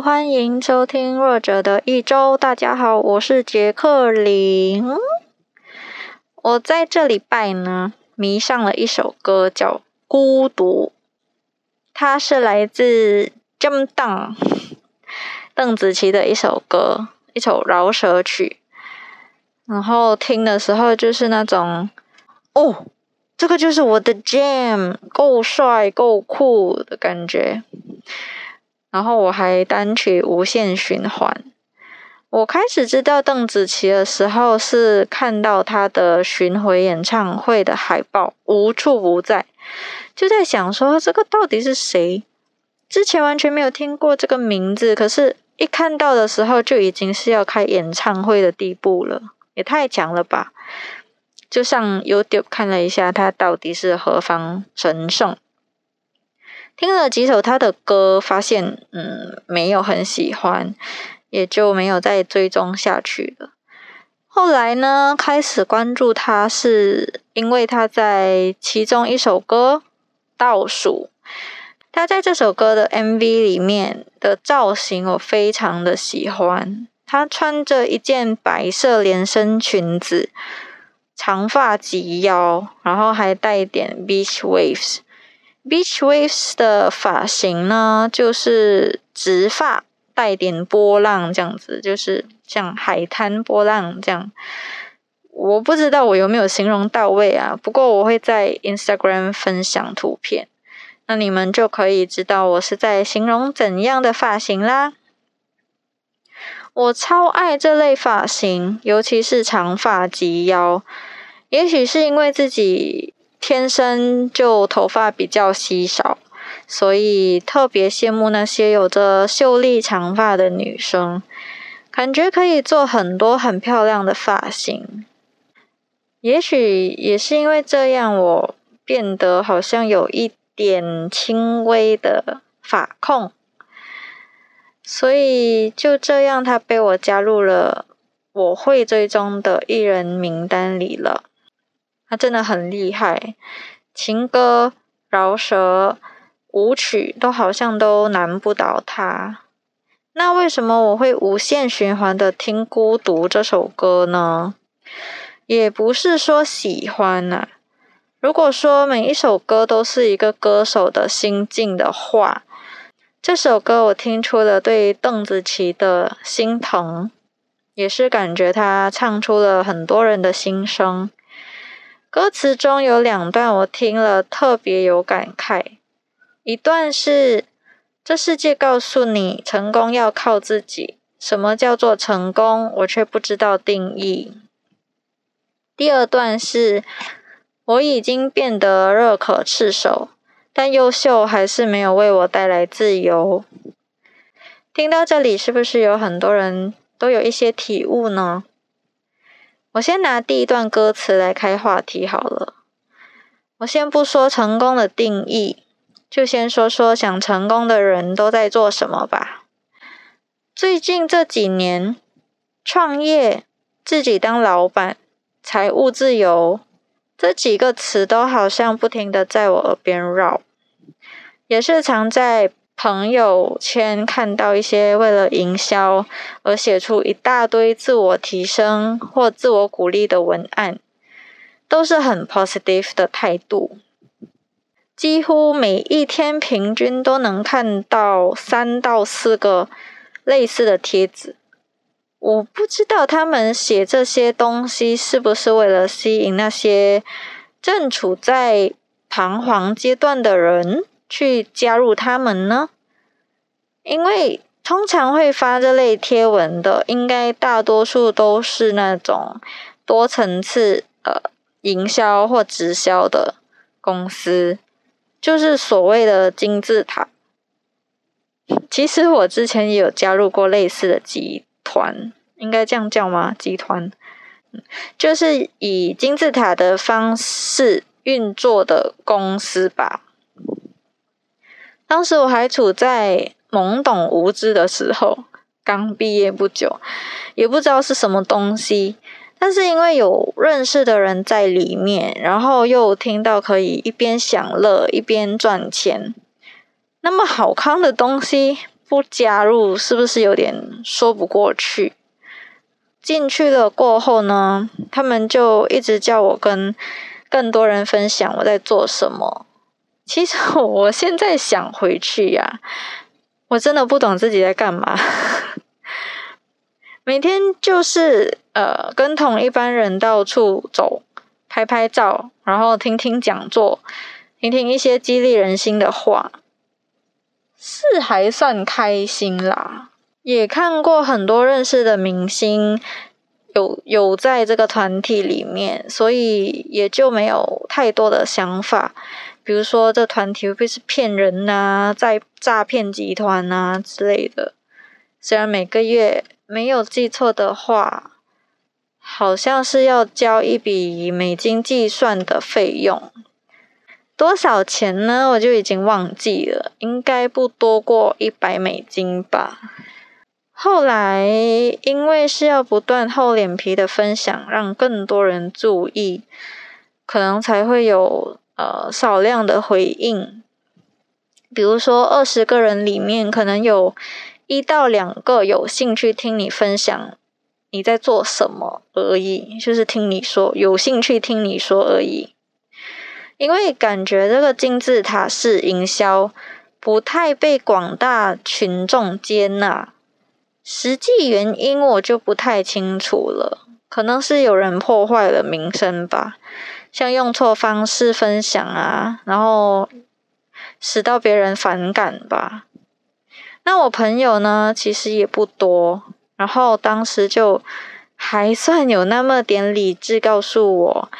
欢迎收听弱者的一周。大家好，我是杰克林。我在这礼拜呢，迷上了一首歌，叫《孤独》。它是来自 Jump Down 邓紫棋的一首歌，一首饶舌曲。然后听的时候就是那种，哦，这个就是我的 Jam，够帅够酷的感觉。然后我还单曲无限循环。我开始知道邓紫棋的时候，是看到她的巡回演唱会的海报无处不在，就在想说这个到底是谁？之前完全没有听过这个名字，可是一看到的时候就已经是要开演唱会的地步了，也太强了吧！就上 YouTube 看了一下，他到底是何方神圣。听了几首他的歌，发现嗯没有很喜欢，也就没有再追踪下去了。后来呢，开始关注他，是因为他在其中一首歌《倒数》，他在这首歌的 MV 里面的造型我非常的喜欢。他穿着一件白色连身裙子，长发及腰，然后还带一点 beach waves。Beach waves 的发型呢，就是直发带点波浪这样子，就是像海滩波浪这样。我不知道我有没有形容到位啊，不过我会在 Instagram 分享图片，那你们就可以知道我是在形容怎样的发型啦。我超爱这类发型，尤其是长发及腰，也许是因为自己。天生就头发比较稀少，所以特别羡慕那些有着秀丽长发的女生，感觉可以做很多很漂亮的发型。也许也是因为这样，我变得好像有一点轻微的发控，所以就这样，他被我加入了我会追踪的艺人名单里了。他真的很厉害，情歌、饶舌、舞曲都好像都难不倒他。那为什么我会无限循环的听《孤独》这首歌呢？也不是说喜欢呐。如果说每一首歌都是一个歌手的心境的话，这首歌我听出了对邓紫棋的心疼，也是感觉她唱出了很多人的心声。歌词中有两段我听了特别有感慨，一段是这世界告诉你成功要靠自己，什么叫做成功，我却不知道定义。第二段是我已经变得热可炙手，但优秀还是没有为我带来自由。听到这里，是不是有很多人都有一些体悟呢？我先拿第一段歌词来开话题好了。我先不说成功的定义，就先说说想成功的人都在做什么吧。最近这几年，创业、自己当老板、财务自由这几个词都好像不停的在我耳边绕，也是常在。朋友圈看到一些为了营销而写出一大堆自我提升或自我鼓励的文案，都是很 positive 的态度。几乎每一天平均都能看到三到四个类似的帖子。我不知道他们写这些东西是不是为了吸引那些正处在彷徨阶段的人。去加入他们呢？因为通常会发这类贴文的，应该大多数都是那种多层次呃营销或直销的公司，就是所谓的金字塔。其实我之前也有加入过类似的集团，应该这样叫吗？集团，就是以金字塔的方式运作的公司吧。当时我还处在懵懂无知的时候，刚毕业不久，也不知道是什么东西。但是因为有认识的人在里面，然后又听到可以一边享乐一边赚钱，那么好康的东西，不加入是不是有点说不过去？进去了过后呢，他们就一直叫我跟更多人分享我在做什么。其实 我现在想回去呀，我真的不懂自己在干嘛。每天就是呃，跟同一般人到处走，拍拍照，然后听听讲座，听听一些激励人心的话，是还算开心啦。也看过很多认识的明星，有有在这个团体里面，所以也就没有太多的想法。比如说，这团体会不会是骗人呐，在诈骗集团呐之类的？虽然每个月。没有记错的话，好像是要交一笔美金计算的费用，多少钱呢？我就已经忘记了，应该不多过一百美金吧。后来因为是要不断厚脸皮的分享，让更多人注意，可能才会有呃少量的回应。比如说二十个人里面，可能有。一到两个有兴趣听你分享你在做什么而已，就是听你说有兴趣听你说而已。因为感觉这个金字塔式营销不太被广大群众接纳，实际原因我就不太清楚了。可能是有人破坏了名声吧，像用错方式分享啊，然后使到别人反感吧。那我朋友呢，其实也不多，然后当时就还算有那么点理智，告诉我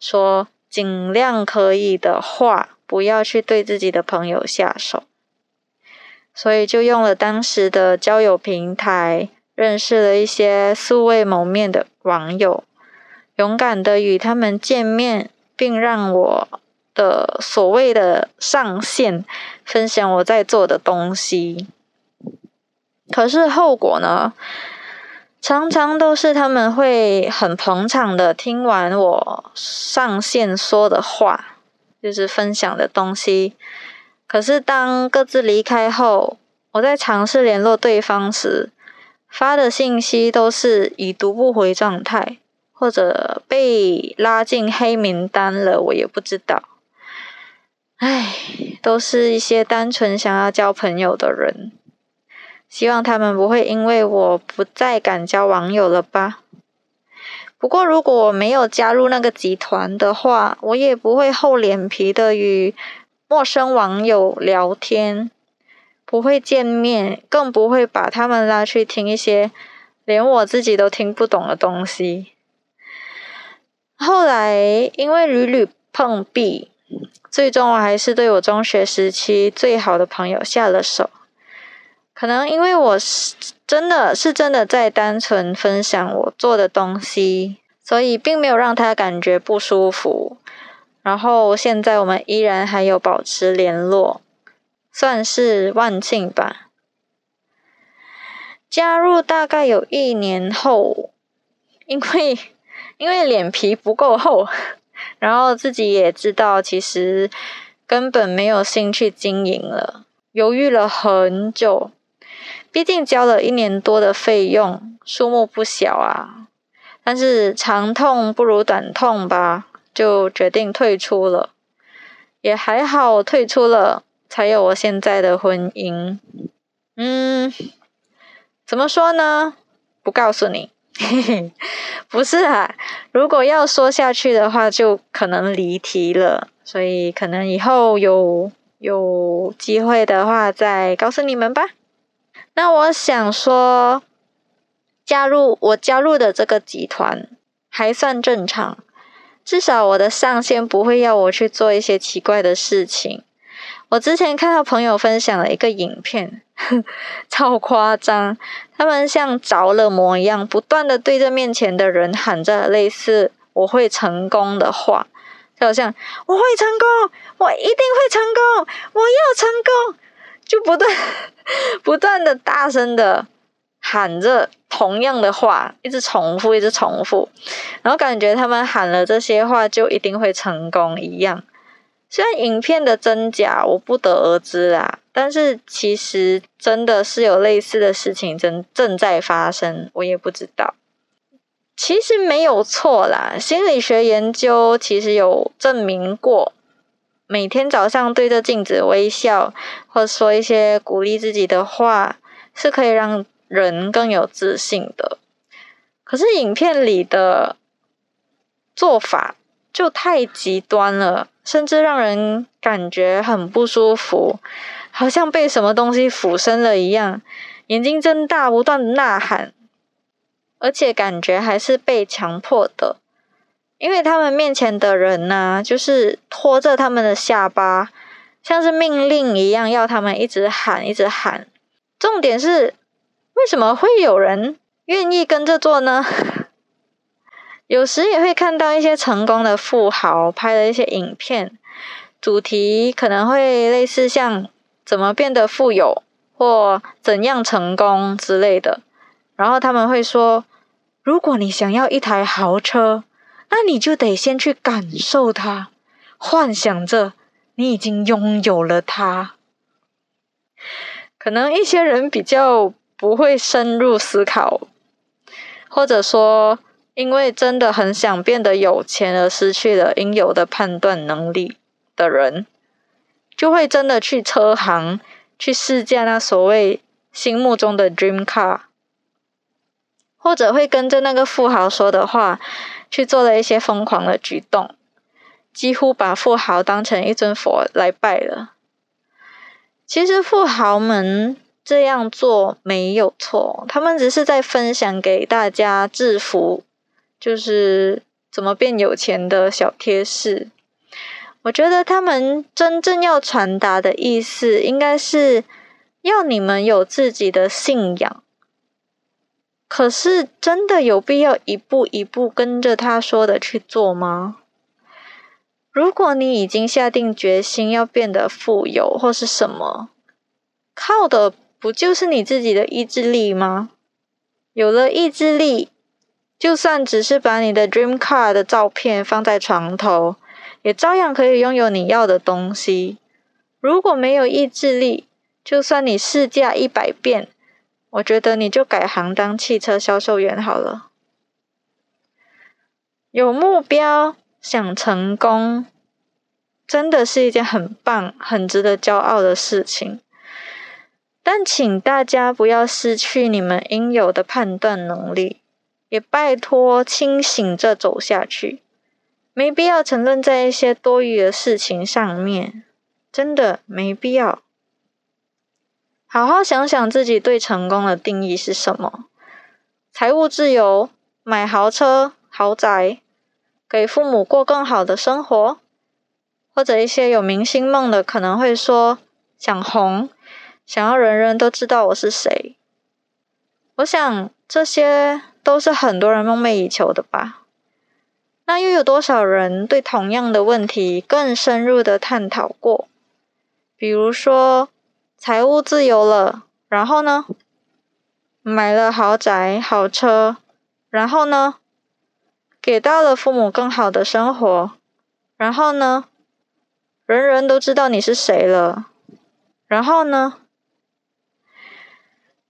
说，尽量可以的话，不要去对自己的朋友下手。所以就用了当时的交友平台，认识了一些素未谋面的网友，勇敢的与他们见面，并让我的所谓的上线分享我在做的东西。可是后果呢？常常都是他们会很捧场的听完我上线说的话，就是分享的东西。可是当各自离开后，我在尝试联络对方时，发的信息都是已读不回状态，或者被拉进黑名单了，我也不知道。唉，都是一些单纯想要交朋友的人。希望他们不会因为我不再敢交网友了吧？不过如果我没有加入那个集团的话，我也不会厚脸皮的与陌生网友聊天，不会见面，更不会把他们拉去听一些连我自己都听不懂的东西。后来因为屡屡碰壁，最终我还是对我中学时期最好的朋友下了手。可能因为我是真的是真的在单纯分享我做的东西，所以并没有让他感觉不舒服。然后现在我们依然还有保持联络，算是万幸吧。加入大概有一年后，因为因为脸皮不够厚，然后自己也知道其实根本没有兴趣经营了，犹豫了很久。毕竟交了一年多的费用，数目不小啊。但是长痛不如短痛吧，就决定退出了。也还好，退出了才有我现在的婚姻。嗯，怎么说呢？不告诉你。嘿 嘿不是啊，如果要说下去的话，就可能离题了。所以可能以后有有机会的话，再告诉你们吧。那我想说，加入我加入的这个集团还算正常，至少我的上线不会要我去做一些奇怪的事情。我之前看到朋友分享了一个影片，超夸张，他们像着了魔一样，不断的对着面前的人喊着类似“我会成功”的话，就好像“我会成功，我一定会成功，我要成功”。就不断不断的大声的喊着同样的话，一直重复，一直重复，然后感觉他们喊了这些话就一定会成功一样。虽然影片的真假我不得而知啦，但是其实真的是有类似的事情正正在发生，我也不知道。其实没有错啦，心理学研究其实有证明过，每天早上对着镜子微笑，或者说一些鼓励自己的话，是可以让人更有自信的。可是影片里的做法就太极端了。甚至让人感觉很不舒服，好像被什么东西附身了一样，眼睛睁大，不断的呐喊，而且感觉还是被强迫的，因为他们面前的人呢，就是拖着他们的下巴，像是命令一样，要他们一直喊，一直喊。重点是，为什么会有人愿意跟着做呢？有时也会看到一些成功的富豪拍的一些影片，主题可能会类似像怎么变得富有或怎样成功之类的。然后他们会说：“如果你想要一台豪车，那你就得先去感受它，幻想着你已经拥有了它。”可能一些人比较不会深入思考，或者说。因为真的很想变得有钱而失去了应有的判断能力的人，就会真的去车行去试驾那所谓心目中的 dream car，或者会跟着那个富豪说的话去做了一些疯狂的举动，几乎把富豪当成一尊佛来拜了。其实富豪们这样做没有错，他们只是在分享给大家制服。就是怎么变有钱的小贴士，我觉得他们真正要传达的意思，应该是要你们有自己的信仰。可是，真的有必要一步一步跟着他说的去做吗？如果你已经下定决心要变得富有或是什么，靠的不就是你自己的意志力吗？有了意志力。就算只是把你的 dream car 的照片放在床头，也照样可以拥有你要的东西。如果没有意志力，就算你试驾一百遍，我觉得你就改行当汽车销售员好了。有目标，想成功，真的是一件很棒、很值得骄傲的事情。但请大家不要失去你们应有的判断能力。也拜托清醒着走下去，没必要沉沦在一些多余的事情上面，真的没必要。好好想想自己对成功的定义是什么？财务自由，买豪车豪宅，给父母过更好的生活，或者一些有明星梦的可能会说想红，想要人人都知道我是谁。我想这些。都是很多人梦寐以求的吧？那又有多少人对同样的问题更深入的探讨过？比如说，财务自由了，然后呢？买了豪宅、豪车，然后呢？给到了父母更好的生活，然后呢？人人都知道你是谁了，然后呢？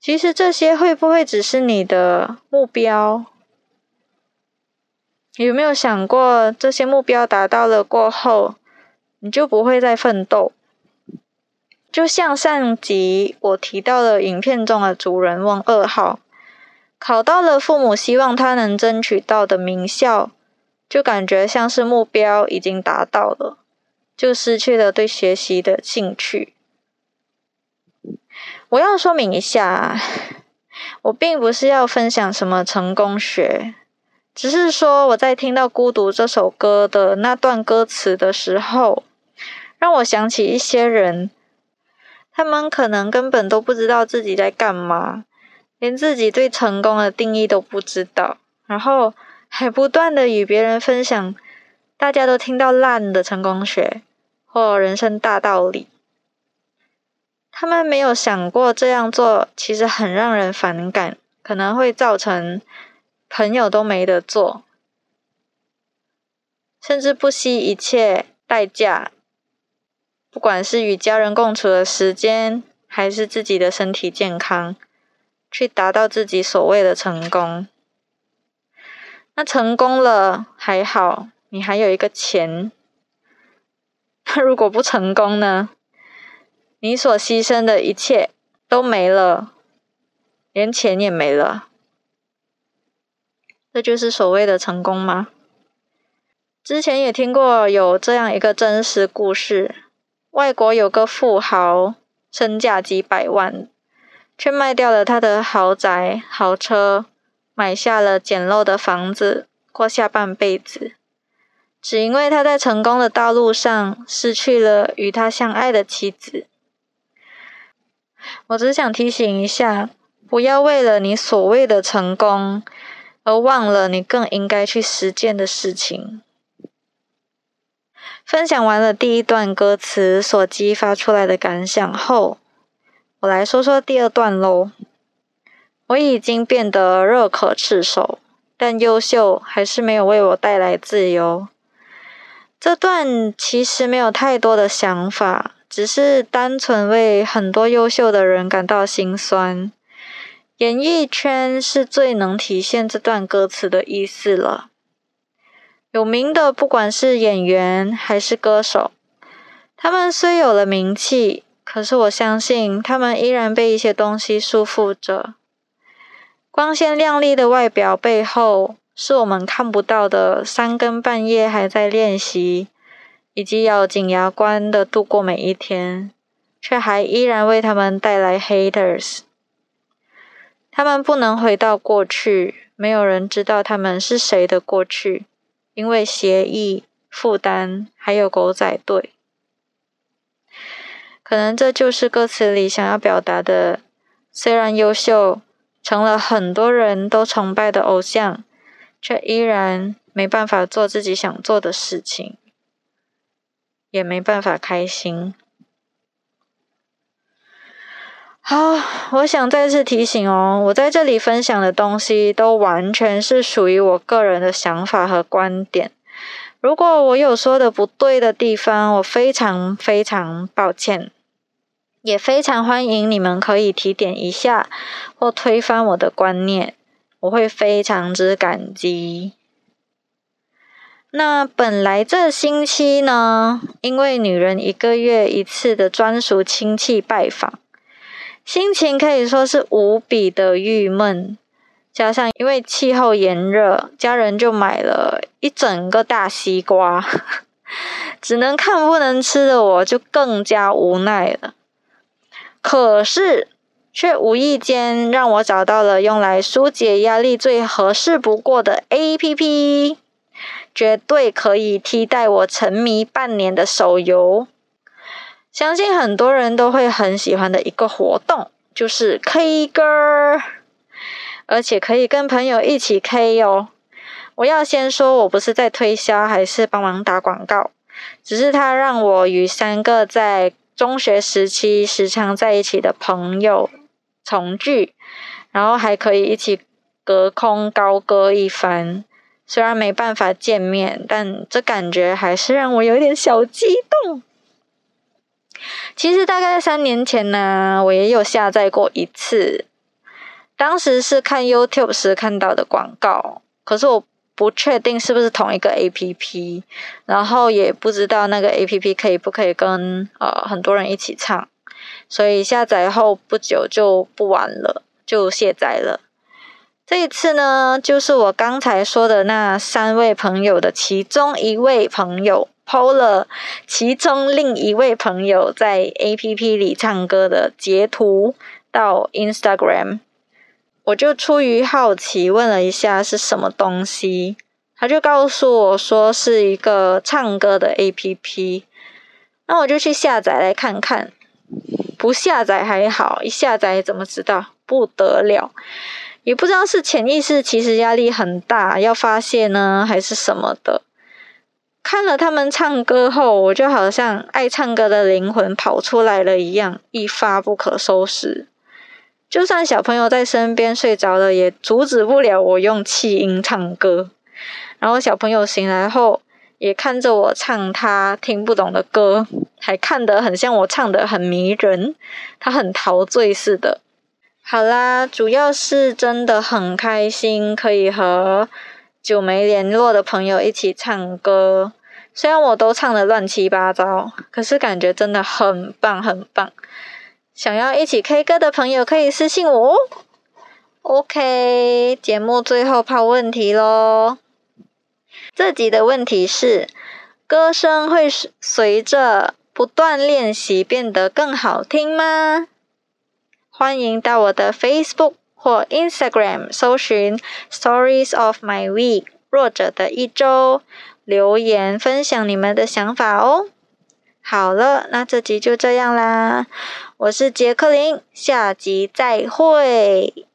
其实这些会不会只是你的目标？有没有想过，这些目标达到了过后，你就不会再奋斗？就像上集我提到的影片中的主人翁二号，考到了父母希望他能争取到的名校，就感觉像是目标已经达到了，就失去了对学习的兴趣。我要说明一下，我并不是要分享什么成功学，只是说我在听到《孤独》这首歌的那段歌词的时候，让我想起一些人，他们可能根本都不知道自己在干嘛，连自己对成功的定义都不知道，然后还不断的与别人分享大家都听到烂的成功学或人生大道理。他们没有想过这样做其实很让人反感，可能会造成朋友都没得做，甚至不惜一切代价不管是与家人共处的时间，还是自己的身体健康，去达到自己所谓的成功。那成功了还好，你还有一个钱。那如果不成功呢？你所牺牲的一切都没了，连钱也没了。这就是所谓的成功吗？之前也听过有这样一个真实故事：外国有个富豪，身价几百万，却卖掉了他的豪宅、豪车。买下了简陋的房子，过下半辈子，只因为他在成功的道路上失去了与他相爱的妻子。我只想提醒一下，不要为了你所谓的成功，而忘了你更应该去实践的事情。分享完了第一段歌词所激发出来的感想后，我来说说第二段喽。我已经变得热可赤手，但优秀还是没有为我带来自由。这段其实没有太多的想法，只是单纯为很多优秀的人感到心酸。演艺圈是最能体现这段歌词的意思了。有名的，不管是演员还是歌手，他们虽有了名气，可是我相信他们依然被一些东西束缚着。光鲜亮丽的外表背后，是我们看不到的三更半夜还在练习，以及咬紧牙关的度过每一天，却还依然为他们带来 haters。他们不能回到过去，没有人知道他们是谁的过去，因为协议、负担还有狗仔队。可能这就是歌词里想要表达的，虽然优秀。成了很多人都崇拜的偶像，却依然没办法做自己想做的事情，也没办法开心。好，我想再次提醒哦，我在这里分享的东西都完全是属于我个人的想法和观点。如果我有说的不对的地方，我非常非常抱歉。也非常欢迎你们可以提点一下或推翻我的观念，我会非常之感激。那本来这星期呢，因为女人一个月一次的专属亲戚拜访，心情可以说是无比的郁闷。加上因为气候炎热，家人就买了一整个大西瓜，只能看不能吃的我就更加无奈了。可是，却无意间让我找到了用来疏解压力最合适不过的 A P P，绝对可以替代我沉迷半年的手游。相信很多人都会很喜欢的一个活动，就是 K 歌，而且可以跟朋友一起 K 哦。我要先说，我不是在推销，还是帮忙打广告，只是它让我与三个在。中学时期时常在一起的朋友重聚，然后还可以一起隔空高歌一番。虽然没办法见面，但这感觉还是让我有点小激动。其实大概三年前呢，我也有下载过一次，当时是看 YouTube 时看到的广告，可是我。不确定是不是同一个 A P P，然后也不知道那个 A P P 可以不可以跟呃很多人一起唱，所以下载后不久就不玩了，就卸载了。这一次呢，就是我刚才说的那三位朋友的其中一位朋友 PO 了其中另一位朋友在 A P P 里唱歌的截图到 Instagram。我就出于好奇问了一下是什么东西，他就告诉我说是一个唱歌的 A P P，那我就去下载来看看。不下载还好，一下载怎么知道不得了？也不知道是潜意识其实压力很大要发泄呢，还是什么的。看了他们唱歌后，我就好像爱唱歌的灵魂跑出来了一样，一发不可收拾。就算小朋友在身边睡着了，也阻止不了我用气音唱歌。然后小朋友醒来后，也看着我唱他听不懂的歌，还看得很像我唱的很迷人，他很陶醉似的。好啦，主要是真的很开心，可以和久没联络的朋友一起唱歌。虽然我都唱的乱七八糟，可是感觉真的很棒很棒。想要一起 K 歌的朋友可以私信我哦。OK，节目最后抛问题喽。这集的问题是：歌声会随着不断练习变得更好听吗？欢迎到我的 Facebook 或 Instagram 搜寻 Stories of My Week 弱者的一周，留言分享你们的想法哦。好了，那这集就这样啦。我是杰克林，下集再会。